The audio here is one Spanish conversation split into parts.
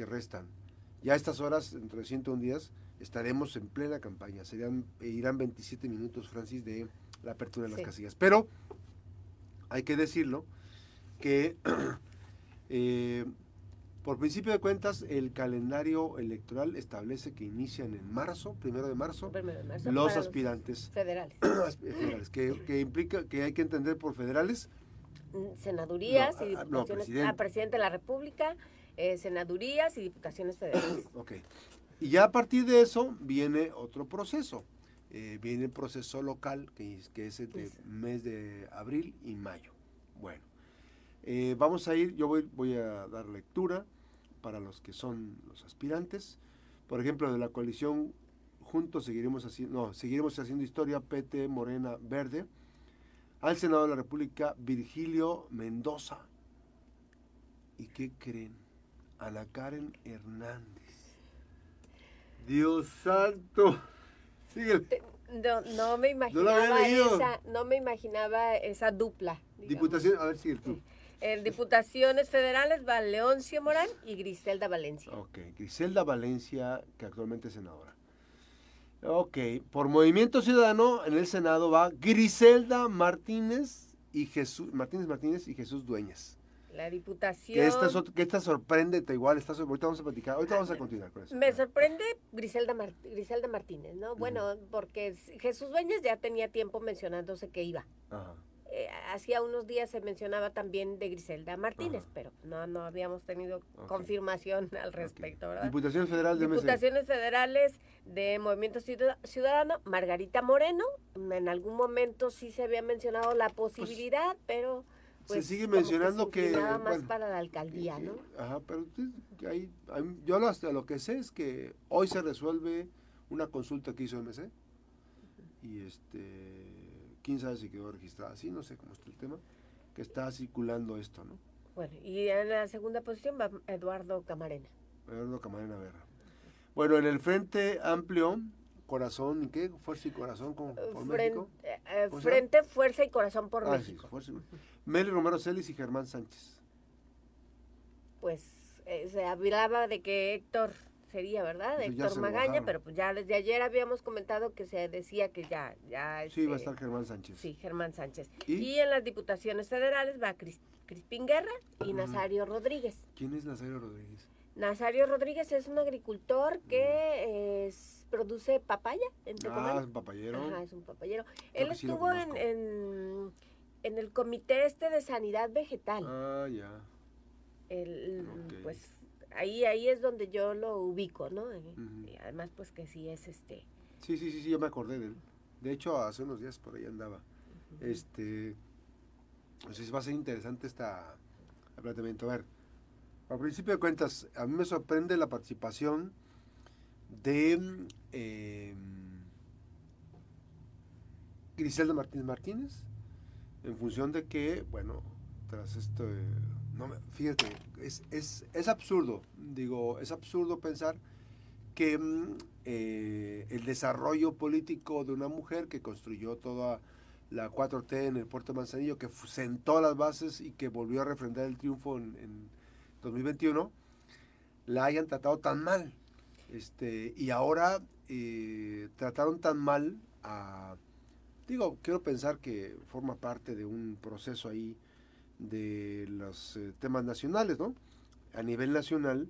que restan. Ya a estas horas, dentro de 101 días, estaremos en plena campaña. Serían, irán 27 minutos, Francis, de la apertura de las casillas. Pero hay que decirlo que eh, por principio de cuentas el calendario electoral establece que inician en marzo, primero de marzo, los aspirantes federales, federales que, implica que hay que entender por federales mm, senadurías y ah, diputaciones a presidente de la República, eh, senadurías y diputaciones federales. ok. Y ya a partir de eso viene otro proceso. Eh, viene el proceso local, que es, que es el mes de abril y mayo. Bueno, eh, vamos a ir, yo voy, voy a dar lectura para los que son los aspirantes. Por ejemplo, de la coalición Juntos seguiremos haciendo, no, seguiremos haciendo historia, PT, Morena, Verde. Al Senado de la República, Virgilio Mendoza. ¿Y qué creen? Ana Karen Hernández. Dios santo. No, no me imaginaba esa, no me imaginaba esa dupla. Diputación, a ver, sigue tú. En Diputaciones Federales va Leoncio Morán y Griselda Valencia. Ok, Griselda Valencia, que actualmente es senadora. Ok, por Movimiento Ciudadano en el Senado va Griselda Martínez y Jesús Martínez Martínez y Jesús Dueñas. La diputación. Que esta, que esta sorprende, igual, está, ahorita vamos a platicar, ahorita vamos a continuar con eso. Me sorprende Griselda, Griselda Martínez, ¿no? Bueno, porque Jesús Dueñas ya tenía tiempo mencionándose que iba. Ajá. Eh, hacía unos días se mencionaba también de Griselda Martínez, pero no, no habíamos tenido confirmación al respecto, ¿verdad? Diputaciones Federales de Diputaciones Federales de Movimiento Ciudadano, Margarita Moreno, en algún momento sí se había mencionado la pues posibilidad, pero... Pues, se sigue mencionando que, Nada más para la alcaldía, ¿no? Ajá, pero hay, yo hasta lo que sé es que hoy se resuelve una consulta que hizo MC y este quién sabe si quedó registrada así, no sé cómo está el tema, que está circulando esto, ¿no? Bueno, y en la segunda posición va Eduardo Camarena. Eduardo Camarena Vera. Bueno, en el Frente Amplio, Corazón, ¿y qué? Fuerza y Corazón con, por México. Eh, frente, Fuerza y Corazón por ah, México. Sí, Meli Romero Celis y Germán Sánchez. Pues eh, se hablaba de que Héctor sería, ¿verdad? Héctor Magaña, pero pues ya desde ayer habíamos comentado que se decía que ya... ya sí, va a este, estar Germán Sánchez. Sí, Germán Sánchez. ¿Y? en las diputaciones federales va Crispín Guerra y Nazario Rodríguez. ¿Quién es Nazario Rodríguez? Nazario Rodríguez es un agricultor que produce papaya en Ah, es un papayero. Ajá, es un papayero. Él estuvo en, en, en, el comité este de sanidad vegetal. Ah, ya. El, Pues ahí ahí es donde yo lo ubico, ¿no? Y además, pues que sí es este... Sí, sí, sí, sí, yo me acordé de él. De hecho, hace unos días por ahí andaba. Este... Entonces va a ser interesante esta planteamiento. A ver, al principio de cuentas, a mí me sorprende la participación de eh, Griselda Martínez Martínez, en función de que, bueno, tras esto no, fíjate, es, es, es, absurdo, digo, es absurdo pensar que mm, eh, el desarrollo político de una mujer que construyó toda la 4T en el puerto de Manzanillo, que sentó las bases y que volvió a refrendar el triunfo en, 2021, la hayan tratado tan mal. Este, y ahora eh, trataron tan mal a... Digo, quiero pensar que forma parte de un proceso ahí de los eh, temas nacionales, ¿no? A nivel nacional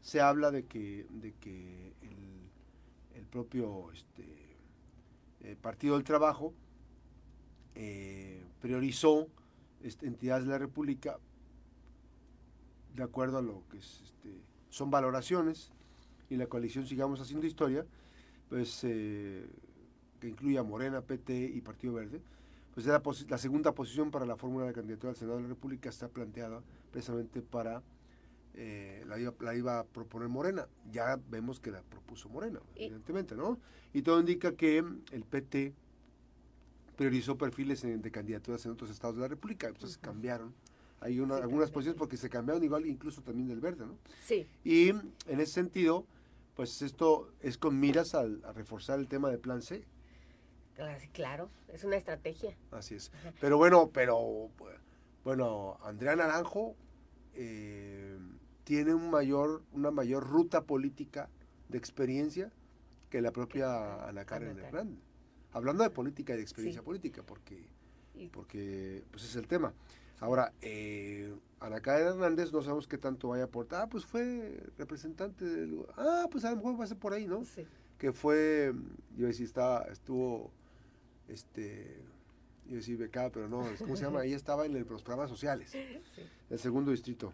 se habla de que, de que el, propio este, eh, Partido del Trabajo priorizó este, entidades de la República de acuerdo a lo que este, son valoraciones y la coalición Sigamos Haciendo Historia, pues que incluye a Morena, PT y Partido Verde, pues la, la segunda posición para la fórmula de candidatura al Senado de la República está planteada precisamente para eh, la, iba, la, iba, a proponer Morena. Ya vemos que la propuso Morena, evidentemente, ¿no? Y todo indica que el PT priorizó perfiles de candidaturas en otros estados de la República, entonces cambiaron. Hay una, algunas posiciones porque se cambiaron igual incluso también del verde, ¿no? Sí. Y en ese sentido, pues esto es con miras a reforzar el tema de plan C. Claro, es una estrategia. Así es. Pero bueno, pero bueno, Andrea Naranjo eh, tiene un mayor, una mayor ruta política de experiencia que la propia Ana Karen Hernández. Hablando de política y de experiencia política, porque, porque pues es el tema. Ahora, eh, Ana Karen Hernández no sabemos qué tanto vaya a aportar. Ah, pues fue representante del... Ah, pues a lo mejor va a ser por ahí, ¿no? Sí. Que fue, yo decía, estaba, estuvo, este, yo decía becada, pero no, ¿cómo se llama? Ella estaba en los programas sociales, el segundo distrito.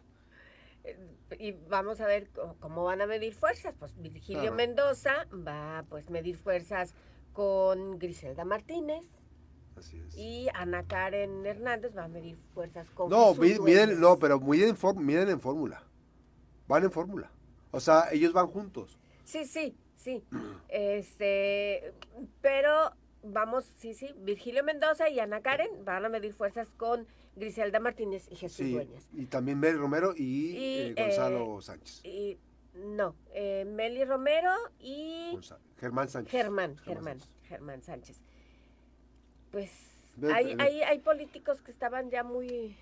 Eh, y vamos a ver cómo van a medir fuerzas. Pues Virgilio Mendoza va pues medir fuerzas con Griselda Martínez. Así es. Y Ana Karen Hernández va a medir fuerzas con No, miden, no, pero miden, miden en fórmula. Van en fórmula. O sea, ellos van juntos. Sí, sí, sí. este, pero vamos, sí, sí, Virgilio Mendoza y Ana Karen van a medir fuerzas con Griselda Martínez y Jesús Dueñas. Y también Meli Romero y, eh, Gonzalo eh, Sánchez. Y, no, eh, Meli Romero y Germán Sánchez. Germán, Germán, Germán Sánchez. Pues hay, hay, hay, políticos que estaban ya muy,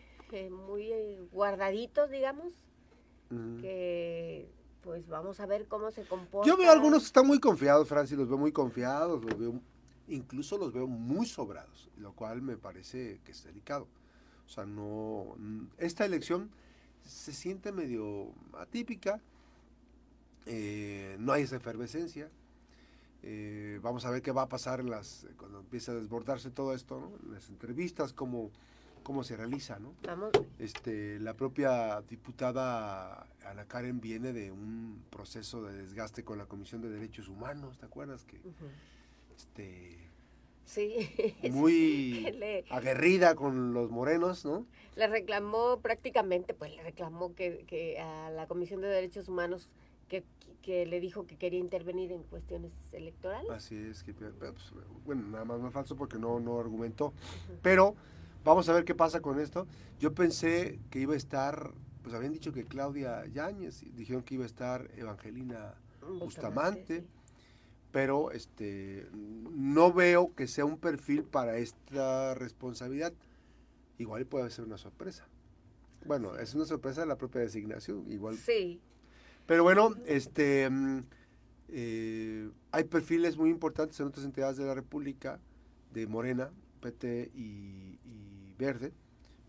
muy guardaditos, digamos, que pues vamos a ver cómo se comportan. Yo veo algunos que están muy confiados, Francis, los veo muy confiados, los veo incluso los veo muy sobrados, lo cual me parece que es delicado. O sea, no. Esta elección se siente medio atípica, eh, no hay esa efervescencia. Eh, vamos a ver qué va a pasar las, empiece a desbordarse todo esto, ¿no? las entrevistas, cómo, cómo se realiza. ¿no? Este, la propia diputada Ana Karen viene de un proceso de desgaste con la Comisión de Derechos Humanos, ¿te acuerdas? que este, sí, muy aguerrida con los morenos, ¿no? Le reclamó prácticamente, pues le reclamó que, a la Comisión de Derechos Humanos que, le dijo que quería intervenir en cuestiones electorales. Así es, que, pues, bueno, nada más más falso porque no, no argumentó. Pero vamos a ver qué pasa con esto. Yo pensé que iba a estar, pues habían dicho que Claudia Yáñez, dijeron que iba a estar Evangelina Bustamante pero este no veo que sea un perfil para esta responsabilidad. Igual puede ser una sorpresa. Bueno, es una sorpresa la propia designación, igual. Sí. Pero bueno, este mm, eh, hay perfiles muy importantes en otras entidades de la República, de Morena, PT y, Verde.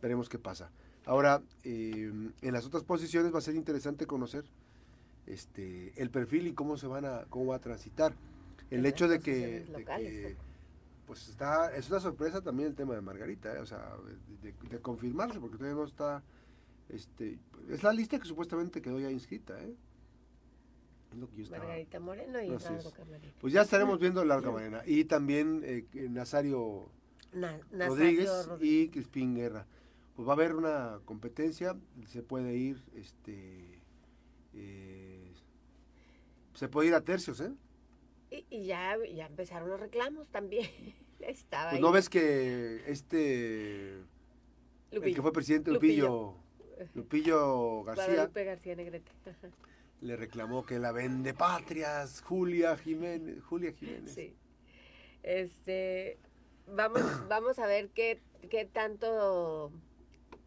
Veremos qué pasa. Ahora, eh, en las otras posiciones va a ser interesante conocer este, el perfil y cómo se van a, cómo va a transitar el hecho de que, pues está, es una sorpresa también el tema de Margarita, ¿eh? o sea, de, confirmarse, porque todavía no está, este, es la lista que supuestamente quedó ya inscrita, ¿eh? Margarita Moreno y Largo Pues ya estaremos viendo Larga Morena y también eh, Nazario, Rodríguez, y Crispín Guerra. Pues va a haber una competencia, se puede ir, este, eh, se puede ir a tercios, ¿eh? Y, ya, ya empezaron los reclamos también. Estaba pues no ves que este el que fue presidente Lupillo Lupillo, García García Negrete. le reclamó que la vende patrias Julia Jiménez Julia Jiménez sí este vamos vamos a ver qué, qué tanto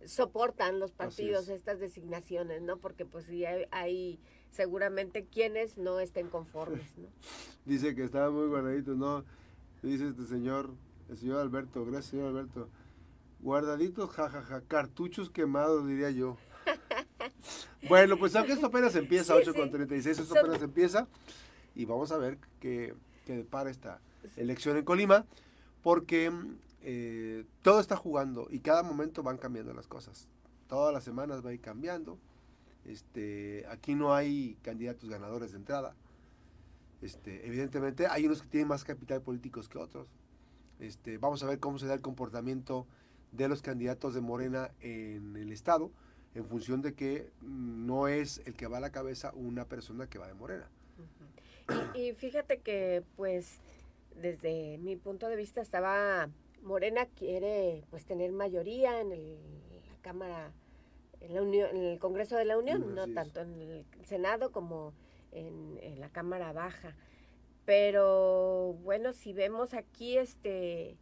soportan los partidos estas designaciones no porque pues sí hay seguramente quienes no estén conformes. ¿no? Dice que estaba muy guardadito, ¿no? Dice este señor, el señor Alberto, gracias señor Alberto. Guardaditos, jajaja, cartuchos quemados, diría yo. bueno, pues aunque esto apenas empieza, 8 con 36, esto apenas empieza. Y vamos a ver qué, qué depara esta elección en Colima, porque eh, todo está jugando y cada momento van cambiando las cosas. Todas las semanas va a ir cambiando. Este, aquí no hay candidatos ganadores de entrada. Este, evidentemente hay unos que tienen más capital políticos que otros. Este, vamos a ver cómo se da el comportamiento de los candidatos de Morena en el Estado, en función de que no es el que va a la cabeza una persona que va de Morena. y, fíjate que, pues, desde mi punto de vista estaba, Morena quiere, pues, tener mayoría en la Cámara en, la Unión, en el Congreso de la Unión, no tanto en el Senado como en, la Cámara Baja. Pero bueno, si vemos aquí este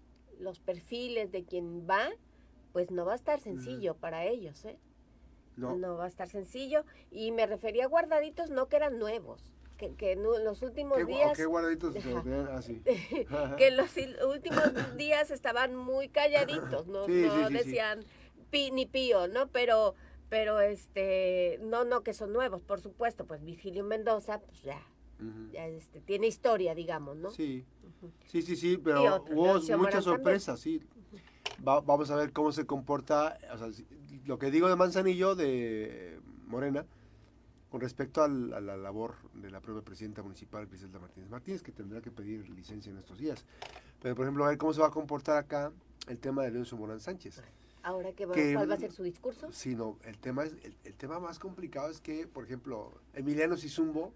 los perfiles de quien va, pues no va a estar sencillo para ellos, ¿eh? No. va a estar sencillo. Y me refería a guardaditos, no que eran nuevos. Que, que en los últimos días... ¿Qué guardaditos? Así. que en los últimos días estaban muy calladitos, no, no decían pi ni pío, ¿no? Pero, pero este, no, no que son nuevos, por supuesto. Pues Vigilio Mendoza, pues ya, ya este, tiene historia, digamos, ¿no? Sí, sí, sí, sí, pero hubo muchas sorpresas, sí. vamos a ver cómo se comporta, o sea, lo que digo de Manzanillo, de Morena, con respecto a la labor de la propia presidenta municipal, Griselda Martínez Martínez, que tendrá que pedir licencia en estos días. Pero, por ejemplo, a ver cómo se va a comportar acá el tema de Leoncio Morán Sánchez. Ahora que, ¿cuál va a ser su discurso? Sí, no, el tema, es, el, tema más complicado es que, por ejemplo, Emiliano Sizumbo,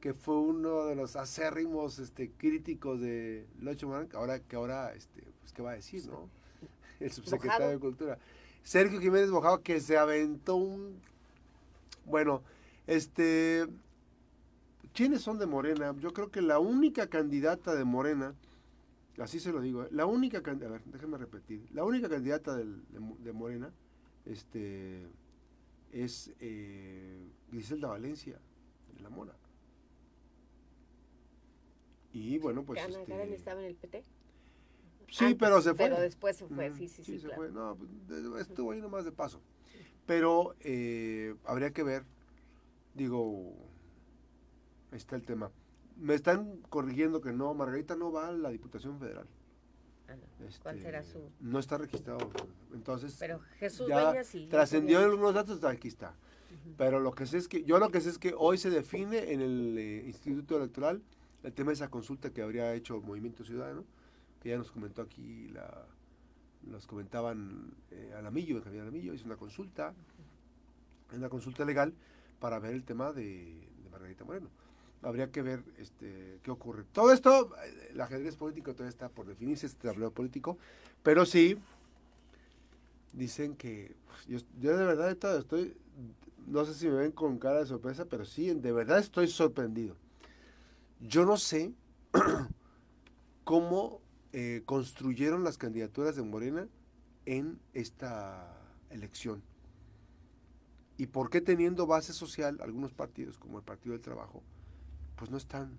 que fue uno de los acérrimos este, críticos de Leoncio Morán, ahora, que ahora, este, pues, ¿qué va a decir, no? El subsecretario de Cultura. Sergio Jiménez Bojado que se aventó un... Bueno, este... ¿Quiénes son de Morena? Yo creo que la única candidata de Morena, así se lo digo, ¿eh? la única candidata, a ver, déjame repetir, la única candidata de, Morena este, es eh, Griselda Valencia, de la Mora. Y bueno, pues... Ana este, estaba en el PT. Sí, pero se fue. Pero después se fue, sí, sí, sí. se fue. No, pues, estuvo ahí nomás de paso. Pero eh, habría que ver, digo, ahí está el tema. Me están corrigiendo que no, Margarita no va a la Diputación Federal. Ah, no. ¿Cuál este, será su...? No está registrado. Entonces, pero Jesús ya sí. Trascendió en algunos datos, aquí está. Pero lo que sé es que, yo lo que sé es que hoy se define en el eh, Instituto Electoral el tema de esa consulta que habría hecho Movimiento Ciudadano que ya nos comentó aquí, la, nos comentaban eh, Alamillo, Javier Alamillo, hizo una consulta, una consulta legal para ver el tema de, Margarita Moreno. Habría que ver este, qué ocurre. Todo esto, eh, el ajedrez político todavía está por definirse, este tablero político, pero sí, dicen que pues, yo, de verdad estoy, no sé si me ven con cara de sorpresa, pero sí, de verdad estoy sorprendido. Yo no sé cómo eh, construyeron las candidaturas de Morena en esta elección. ¿Y por qué teniendo base social algunos partidos, como el Partido del Trabajo, pues no están?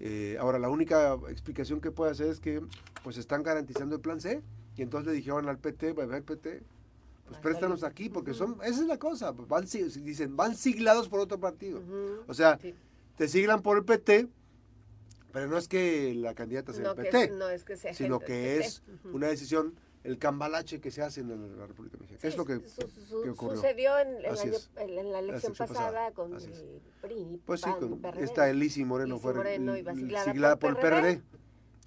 Eh, ahora, la única explicación que puede hacer es que pues están garantizando el plan C y entonces le dijeron al PT, al PT, pues préstanos aquí, porque son, esa es la cosa, van, dicen, van siglados por otro partido. O sea, te siglan por el PT, pero no es que la candidata sea el PT, no es que sea sino que es una decisión, el cambalache que se hace en la, República Mexicana. es lo que, ocurrió. Sucedió en, en, la elección pasada, con el PRI. Pues sí, con esta Elisi Moreno fue siglada, por, el PRD.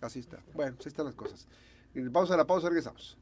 Así está. Bueno, pues ahí están las cosas. Vamos a la pausa, regresamos.